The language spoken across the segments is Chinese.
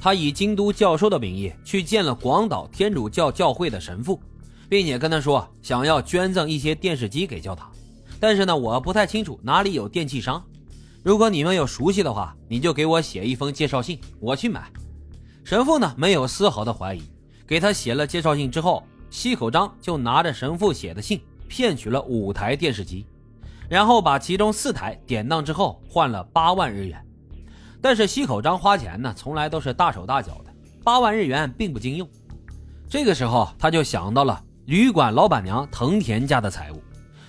他以京都教授的名义去见了广岛天主教教会的神父，并且跟他说想要捐赠一些电视机给教堂。但是呢，我不太清楚哪里有电器商。如果你们有熟悉的话，你就给我写一封介绍信，我去买。神父呢，没有丝毫的怀疑，给他写了介绍信之后，西口章就拿着神父写的信，骗取了五台电视机，然后把其中四台典当之后换了八万日元。但是西口章花钱呢，从来都是大手大脚的，八万日元并不经用。这个时候，他就想到了旅馆老板娘藤田家的财物。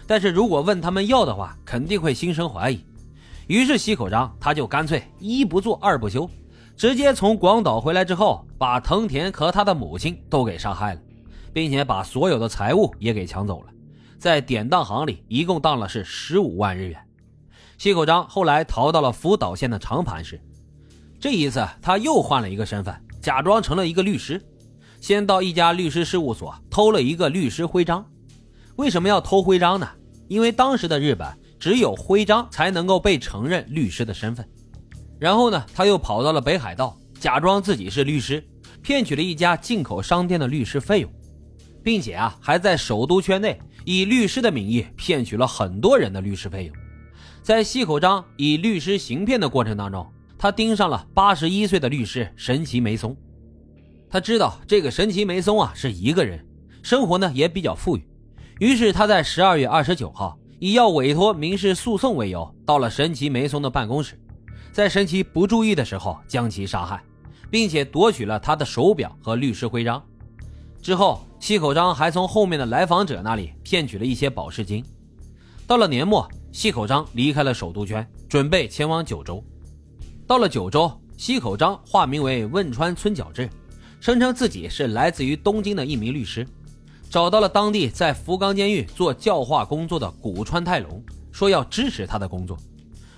但是如果问他们要的话，肯定会心生怀疑。于是西口章他就干脆一不做二不休，直接从广岛回来之后，把藤田和他的母亲都给杀害了，并且把所有的财物也给抢走了。在典当行里一共当了是十五万日元。西口章后来逃到了福岛县的长盘市，这一次他又换了一个身份，假装成了一个律师，先到一家律师事务所偷了一个律师徽章。为什么要偷徽章呢？因为当时的日本只有徽章才能够被承认律师的身份，然后呢，他又跑到了北海道，假装自己是律师，骗取了一家进口商店的律师费用，并且啊，还在首都圈内以律师的名义骗取了很多人的律师费用。在西口章以律师行骗的过程当中，他盯上了八十一岁的律师神奇梅松。他知道这个神奇梅松啊是一个人，生活呢也比较富裕。于是他在十二月二十九号以要委托民事诉讼为由，到了神奇梅松的办公室，在神奇不注意的时候将其杀害，并且夺取了他的手表和律师徽章。之后，西口章还从后面的来访者那里骗取了一些保释金。到了年末，西口章离开了首都圈，准备前往九州。到了九州，西口章化名为汶川村角志，声称自己是来自于东京的一名律师。找到了当地在福冈监狱做教化工作的古川泰隆，说要支持他的工作。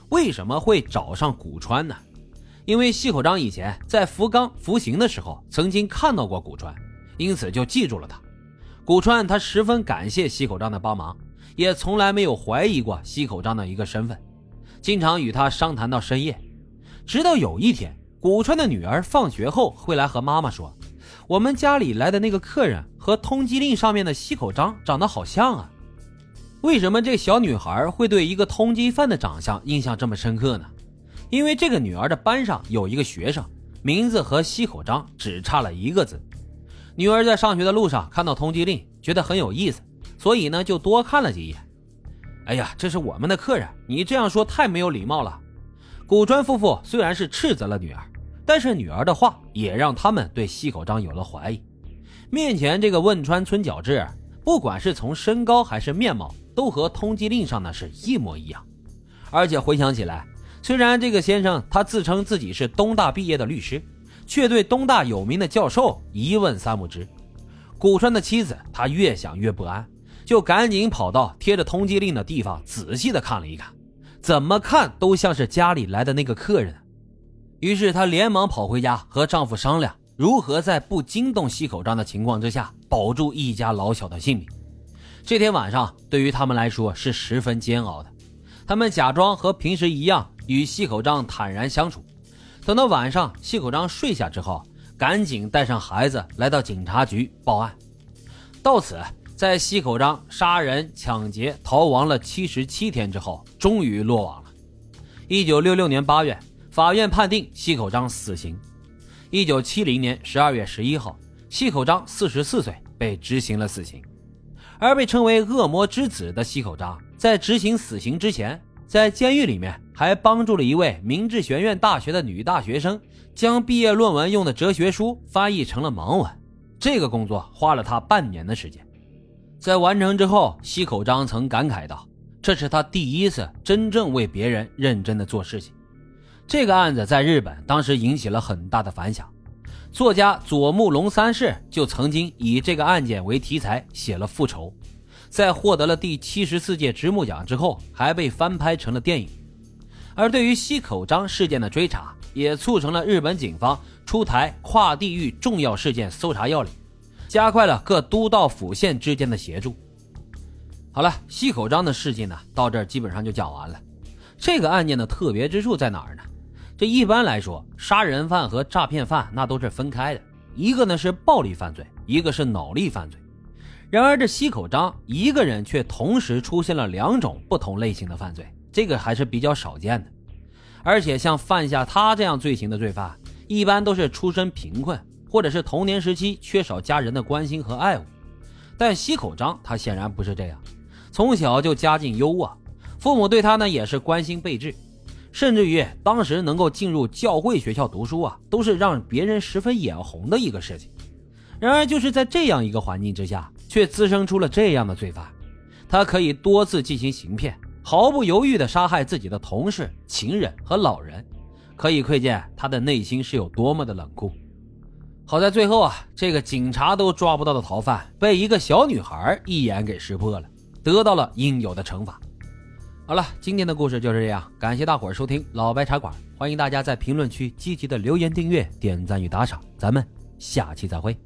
为什么会找上古川呢？因为西口章以前在福冈服刑的时候曾经看到过古川，因此就记住了他。古川他十分感谢西口章的帮忙，也从来没有怀疑过西口章的一个身份，经常与他商谈到深夜。直到有一天，古川的女儿放学后会来和妈妈说。我们家里来的那个客人和通缉令上面的西口章长得好像啊，为什么这小女孩会对一个通缉犯的长相印象这么深刻呢？因为这个女儿的班上有一个学生，名字和西口章只差了一个字。女儿在上学的路上看到通缉令，觉得很有意思，所以呢就多看了几眼。哎呀，这是我们的客人，你这样说太没有礼貌了。古川夫妇虽然是斥责了女儿。但是女儿的话也让他们对西口章有了怀疑。面前这个汶川村角志，不管是从身高还是面貌，都和通缉令上的是一模一样。而且回想起来，虽然这个先生他自称自己是东大毕业的律师，却对东大有名的教授一问三不知。古川的妻子他越想越不安，就赶紧跑到贴着通缉令的地方仔细的看了一看，怎么看都像是家里来的那个客人。于是她连忙跑回家和丈夫商量，如何在不惊动西口章的情况之下保住一家老小的性命。这天晚上对于他们来说是十分煎熬的。他们假装和平时一样与西口章坦然相处。等到晚上西口章睡下之后，赶紧带上孩子来到警察局报案。到此，在西口章杀人、抢劫、逃亡了七十七天之后，终于落网了。一九六六年八月。法院判定西口章死刑。一九七零年十二月十一号，西口章四十四岁被执行了死刑。而被称为“恶魔之子”的西口章，在执行死刑之前，在监狱里面还帮助了一位明治学院大学的女大学生，将毕业论文用的哲学书翻译成了盲文。这个工作花了他半年的时间。在完成之后，西口章曾感慨道：“这是他第一次真正为别人认真的做事情。”这个案子在日本当时引起了很大的反响，作家佐木龙三世就曾经以这个案件为题材写了《复仇》，在获得了第七十四届直木奖之后，还被翻拍成了电影。而对于西口章事件的追查，也促成了日本警方出台跨地域重要事件搜查要领，加快了各都道府县之间的协助。好了，西口章的事迹呢，到这儿基本上就讲完了。这个案件的特别之处在哪儿呢？这一般来说，杀人犯和诈骗犯那都是分开的，一个呢是暴力犯罪，一个是脑力犯罪。然而这西口章一个人却同时出现了两种不同类型的犯罪，这个还是比较少见的。而且像犯下他这样罪行的罪犯，一般都是出身贫困，或者是童年时期缺少家人的关心和爱护。但西口章他显然不是这样，从小就家境优渥，父母对他呢也是关心备至，甚至于当时能够进入教会学校读书啊，都是让别人十分眼红的一个事情。然而就是在这样一个环境之下。却滋生出了这样的罪犯，他可以多次进行行骗，毫不犹豫地杀害自己的同事、情人和老人，可以窥见他的内心是有多么的冷酷。好在最后啊，这个警察都抓不到的逃犯被一个小女孩一眼给识破了，得到了应有的惩罚。好了，今天的故事就是这样，感谢大伙儿收听老白茶馆，欢迎大家在评论区积极的留言、订阅、点赞与打赏，咱们下期再会。